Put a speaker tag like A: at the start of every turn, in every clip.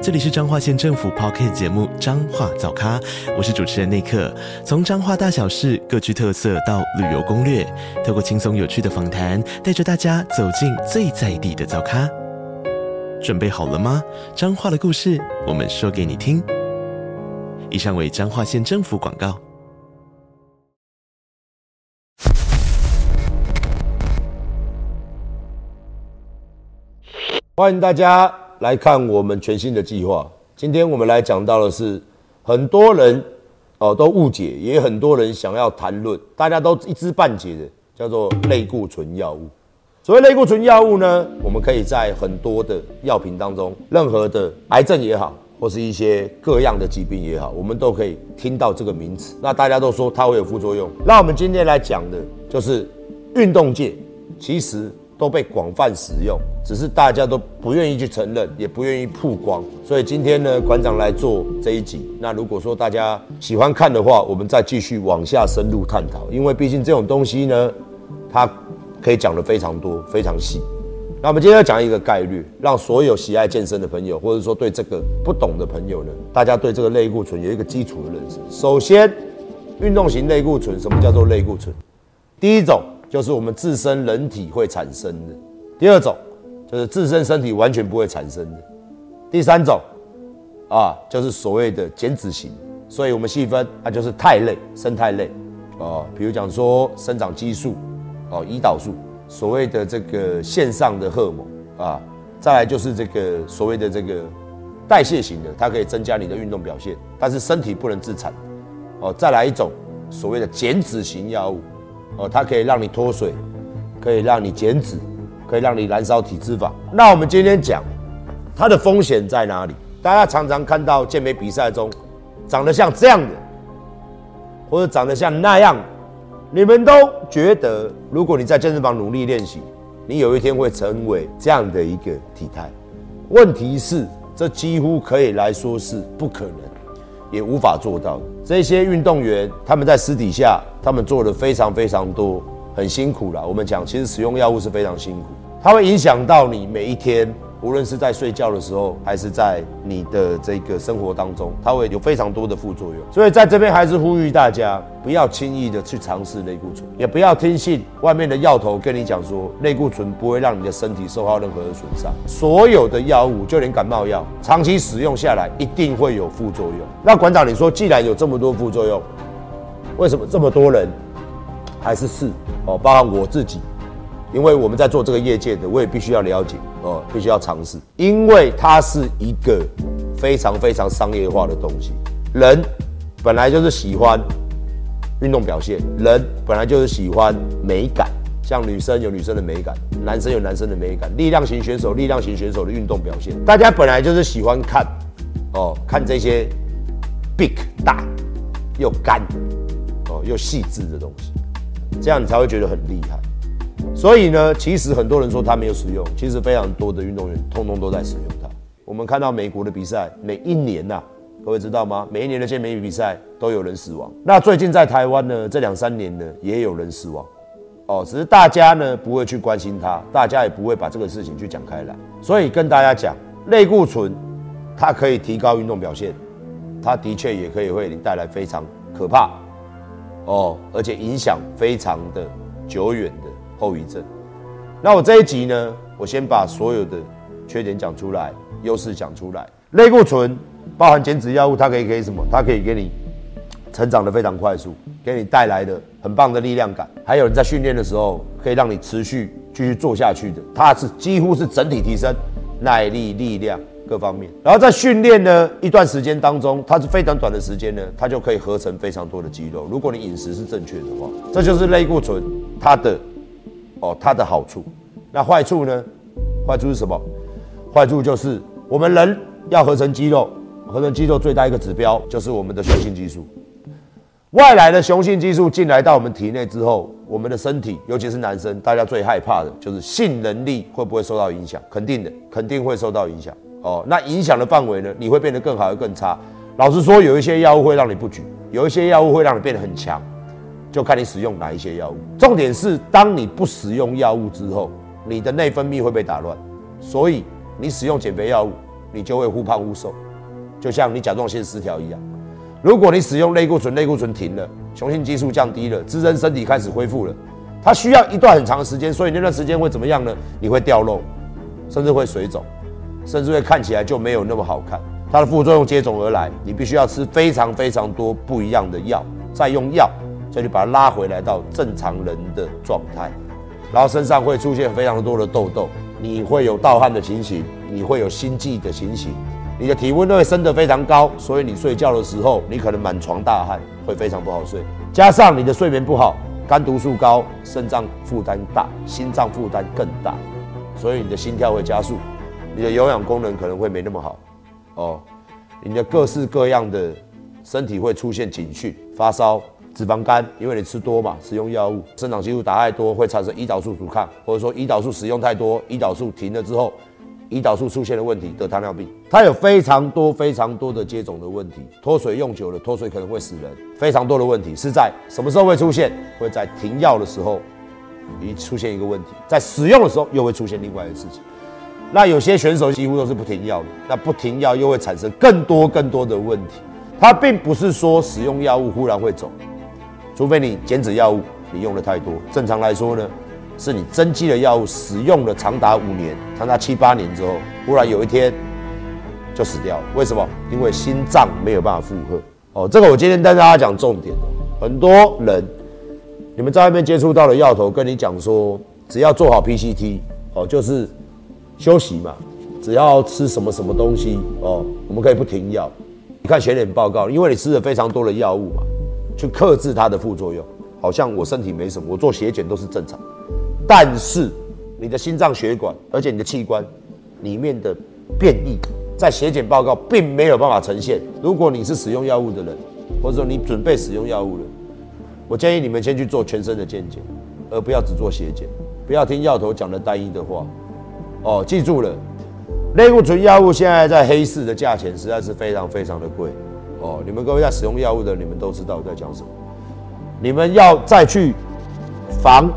A: 这里是彰化县政府 Podcast 节目《彰化早咖》，我是主持人内克。从彰化大小事各具特色到旅游攻略，透过轻松有趣的访谈，带着大家走进最在地的早咖。准备好了吗？彰化的故事，我们说给你听。以上为彰化县政府广告。
B: 欢迎大家。来看我们全新的计划。今天我们来讲到的是，很多人哦都误解，也很多人想要谈论，大家都一知半解的，叫做类固醇药物。所谓类固醇药物呢，我们可以在很多的药品当中，任何的癌症也好，或是一些各样的疾病也好，我们都可以听到这个名词。那大家都说它会有副作用。那我们今天来讲的就是运动界，其实。都被广泛使用，只是大家都不愿意去承认，也不愿意曝光。所以今天呢，馆长来做这一集。那如果说大家喜欢看的话，我们再继续往下深入探讨。因为毕竟这种东西呢，它可以讲得非常多、非常细。那我们今天要讲一个概率，让所有喜爱健身的朋友，或者说对这个不懂的朋友呢，大家对这个类固醇有一个基础的认识。首先，运动型类固醇，什么叫做类固醇？第一种。就是我们自身人体会产生的，第二种就是自身身体完全不会产生的，第三种啊就是所谓的减脂型，所以我们细分它就是肽类、生肽类哦，比如讲说生长激素哦、胰岛素，所谓的这个线上的荷尔蒙啊，再来就是这个所谓的这个代谢型的，它可以增加你的运动表现，但是身体不能自产。哦，再来一种所谓的减脂型药物。哦，它可以让你脱水，可以让你减脂，可以让你燃烧体脂肪。那我们今天讲它的风险在哪里？大家常常看到健美比赛中长得像这样的，或者长得像那样，你们都觉得，如果你在健身房努力练习，你有一天会成为这样的一个体态。问题是，这几乎可以来说是不可能。也无法做到的。这些运动员，他们在私底下，他们做的非常非常多，很辛苦啦。我们讲，其实使用药物是非常辛苦，它会影响到你每一天。无论是在睡觉的时候，还是在你的这个生活当中，它会有非常多的副作用。所以在这边还是呼吁大家，不要轻易的去尝试类固醇，也不要听信外面的药头跟你讲说类固醇不会让你的身体受到任何的损伤。所有的药物，就连感冒药，长期使用下来一定会有副作用。那馆长，你说既然有这么多副作用，为什么这么多人还是试？哦，包含我自己。因为我们在做这个业界的，我也必须要了解哦，必须要尝试，因为它是一个非常非常商业化的东西。人本来就是喜欢运动表现，人本来就是喜欢美感，像女生有女生的美感，男生有男生的美感，力量型选手力量型选手的运动表现，大家本来就是喜欢看哦，看这些 big 大又干哦又细致的东西，这样你才会觉得很厉害。所以呢，其实很多人说他没有使用，其实非常多的运动员通通都在使用它。我们看到美国的比赛，每一年呐、啊，各位知道吗？每一年的健美比赛都有人死亡。那最近在台湾呢，这两三年呢，也有人死亡。哦，只是大家呢不会去关心它，大家也不会把这个事情去讲开来。所以跟大家讲，类固醇它可以提高运动表现，它的确也可以为你带来非常可怕哦，而且影响非常的久远的。后遗症。那我这一集呢，我先把所有的缺点讲出来，优势讲出来。类固醇包含减脂药物，它可以给什么？它可以给你成长得非常快速，给你带来的很棒的力量感。还有你在训练的时候，可以让你持续继续做下去的。它是几乎是整体提升耐力、力量各方面。然后在训练呢一段时间当中，它是非常短的时间呢，它就可以合成非常多的肌肉。如果你饮食是正确的话，这就是类固醇它的。哦，它的好处，那坏处呢？坏处是什么？坏处就是我们人要合成肌肉，合成肌肉最大一个指标就是我们的雄性激素。外来的雄性激素进来到我们体内之后，我们的身体，尤其是男生，大家最害怕的就是性能力会不会受到影响？肯定的，肯定会受到影响。哦，那影响的范围呢？你会变得更好，还是更差？老实说，有一些药物会让你不举，有一些药物会让你变得很强，就看你使用哪一些药物。重点是，当你不使用药物之后，你的内分泌会被打乱，所以你使用减肥药物，你就会忽胖忽瘦，就像你甲状腺失调一样。如果你使用类固醇，类固醇停了。雄性激素降低了，自身身体开始恢复了，它需要一段很长的时间，所以那段时间会怎么样呢？你会掉肉，甚至会水肿，甚至会看起来就没有那么好看。它的副作用接踵而来，你必须要吃非常非常多不一样的药，再用药，所以你把它拉回来到正常人的状态，然后身上会出现非常多的痘痘，你会有盗汗的情形，你会有心悸的情形。你的体温都会升得非常高，所以你睡觉的时候，你可能满床大汗，会非常不好睡。加上你的睡眠不好，肝毒素高，肾脏负担大，心脏负担更大，所以你的心跳会加速，你的有氧功能可能会没那么好。哦，你的各式各样的身体会出现警讯，发烧、脂肪肝，因为你吃多嘛，使用药物，生长激素打太多会产生胰岛素阻抗，或者说胰岛素使用太多，胰岛素停了之后。胰岛素出现的问题，得糖尿病，它有非常多非常多的接种的问题。脱水用久了，脱水可能会死人。非常多的问题是在什么时候会出现？会在停药的时候，一出现一个问题，在使用的时候又会出现另外一个事情。那有些选手几乎都是不停药的，那不停药又会产生更多更多的问题。它并不是说使用药物忽然会走，除非你减脂药物你用的太多。正常来说呢？是你增肌的药物使用了长达五年、长达七八年之后，忽然有一天就死掉了。为什么？因为心脏没有办法负荷。哦，这个我今天跟大家讲重点。很多人，你们在外面接触到的药头跟你讲说，只要做好 PCT，哦，就是休息嘛，只要吃什么什么东西，哦，我们可以不停药。你看血检报告，因为你吃了非常多的药物嘛，去克制它的副作用，好像我身体没什么，我做血检都是正常。但是你的心脏血管，而且你的器官里面的变异，在血检报告并没有办法呈现。如果你是使用药物的人，或者说你准备使用药物的，我建议你们先去做全身的健检，而不要只做血检，不要听药头讲的单一的话。哦，记住了，类固醇药物现在在黑市的价钱实在是非常非常的贵。哦，你们各位在使用药物的，你们都知道我在讲什么。你们要再去防。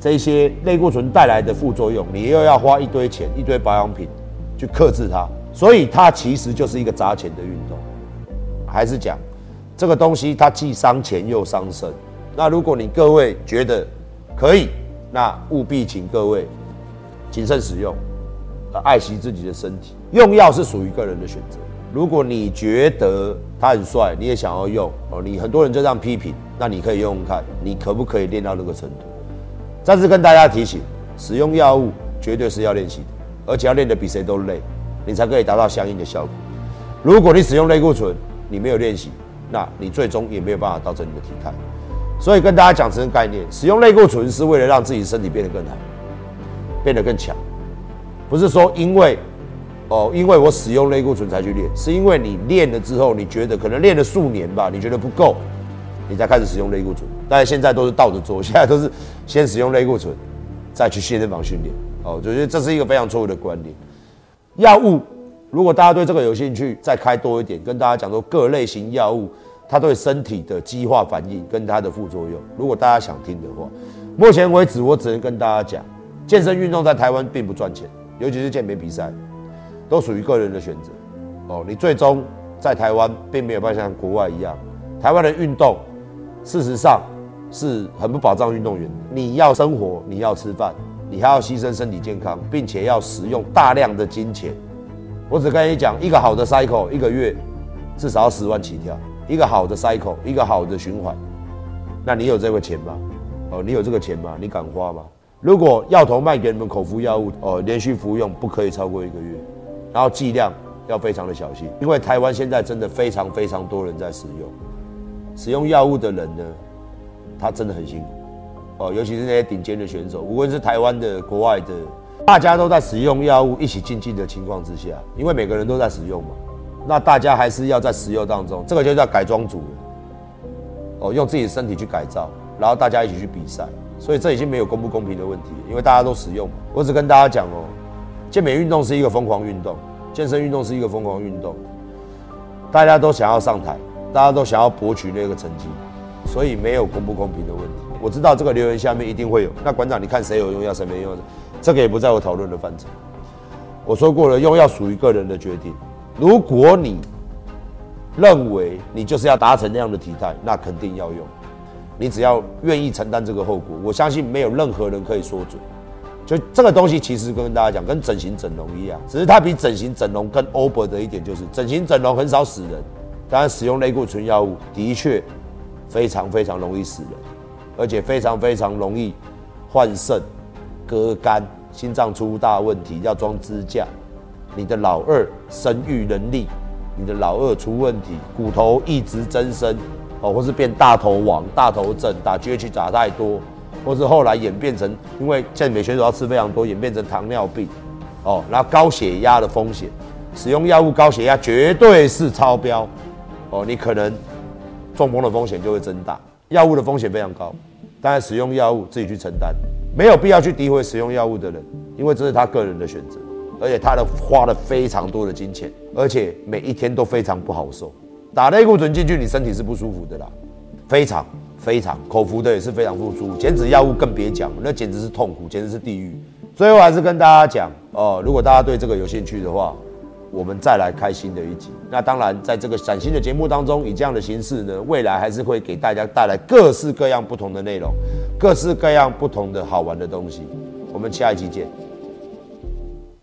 B: 这些类固醇带来的副作用，你又要花一堆钱、一堆保养品去克制它，所以它其实就是一个砸钱的运动。还是讲这个东西，它既伤钱又伤身。那如果你各位觉得可以，那务必请各位谨慎使用，爱惜自己的身体。用药是属于个人的选择。如果你觉得他很帅，你也想要用哦，你很多人就这样批评，那你可以用用看，你可不可以练到那个程度？再次跟大家提醒，使用药物绝对是要练习的，而且要练得比谁都累，你才可以达到相应的效果。如果你使用类固醇，你没有练习，那你最终也没有办法到成你的体态。所以跟大家讲这个概念，使用类固醇是为了让自己身体变得更好，变得更强，不是说因为哦，因为我使用类固醇才去练，是因为你练了之后，你觉得可能练了数年吧，你觉得不够。你才开始使用类固醇，但是现在都是倒着做，现在都是 先使用类固醇，再去健身房训练。哦，我觉得这是一个非常错误的观念。药物，如果大家对这个有兴趣，再开多一点，跟大家讲说各类型药物它对身体的激化反应跟它的副作用。如果大家想听的话，目前为止我只能跟大家讲，健身运动在台湾并不赚钱，尤其是健美比赛，都属于个人的选择。哦，你最终在台湾并没有办法像国外一样，台湾的运动。事实上是很不保障运动员。你要生活，你要吃饭，你还要牺牲身体健康，并且要使用大量的金钱。我只跟你讲，一个好的 cycle 一个月至少要十万起跳。一个好的 cycle，一个好的循环。那你有这个钱吗？哦，你有这个钱吗？你敢花吗？如果药头卖给你们口服药物，哦，连续服用不可以超过一个月，然后剂量要非常的小心，因为台湾现在真的非常非常多人在使用。使用药物的人呢，他真的很辛苦。哦，尤其是那些顶尖的选手，无论是台湾的、国外的，大家都在使用药物一起竞技的情况之下，因为每个人都在使用嘛，那大家还是要在使用当中，这个就叫改装组哦，用自己的身体去改造，然后大家一起去比赛，所以这已经没有公不公平的问题，因为大家都使用嘛。我只跟大家讲哦，健美运动是一个疯狂运动，健身运动是一个疯狂运动，大家都想要上台，大家都想要博取那个成绩，所以没有公不公平的问题。我知道这个留言下面一定会有，那馆长你看谁有用药谁没用，这个也不在我讨论的范畴。我说过了，用药属于个人的决定。如果你认为你就是要达成那样的体态，那肯定要用。你只要愿意承担这个后果，我相信没有任何人可以说准。就这个东西，其实跟大家讲，跟整形整容一样，只是它比整形整容更 over 的一点就是，整形整容很少死人，当然使用类固醇药物的确非常非常容易死人，而且非常非常容易换肾、割肝。心脏出大问题要装支架，你的老二生育能力，你的老二出问题，骨头一直增生，哦，或是变大头王、大头症，打 GH 打太多，或是后来演变成因为健美选手要吃非常多，演变成糖尿病，哦，然后高血压的风险，使用药物高血压绝对是超标，哦，你可能中风的风险就会增大，药物的风险非常高，当然使用药物自己去承担。没有必要去诋毁使用药物的人，因为这是他个人的选择，而且他的花了非常多的金钱，而且每一天都非常不好受。打类固醇进去，你身体是不舒服的啦，非常非常，口服的也是非常不舒服，减脂药物更别讲，那简直是痛苦，简直是地狱。最后还是跟大家讲哦，如果大家对这个有兴趣的话。我们再来开新的一集。那当然，在这个崭新的节目当中，以这样的形式呢，未来还是会给大家带来各式各样不同的内容，各式各样不同的好玩的东西。我们下一集见。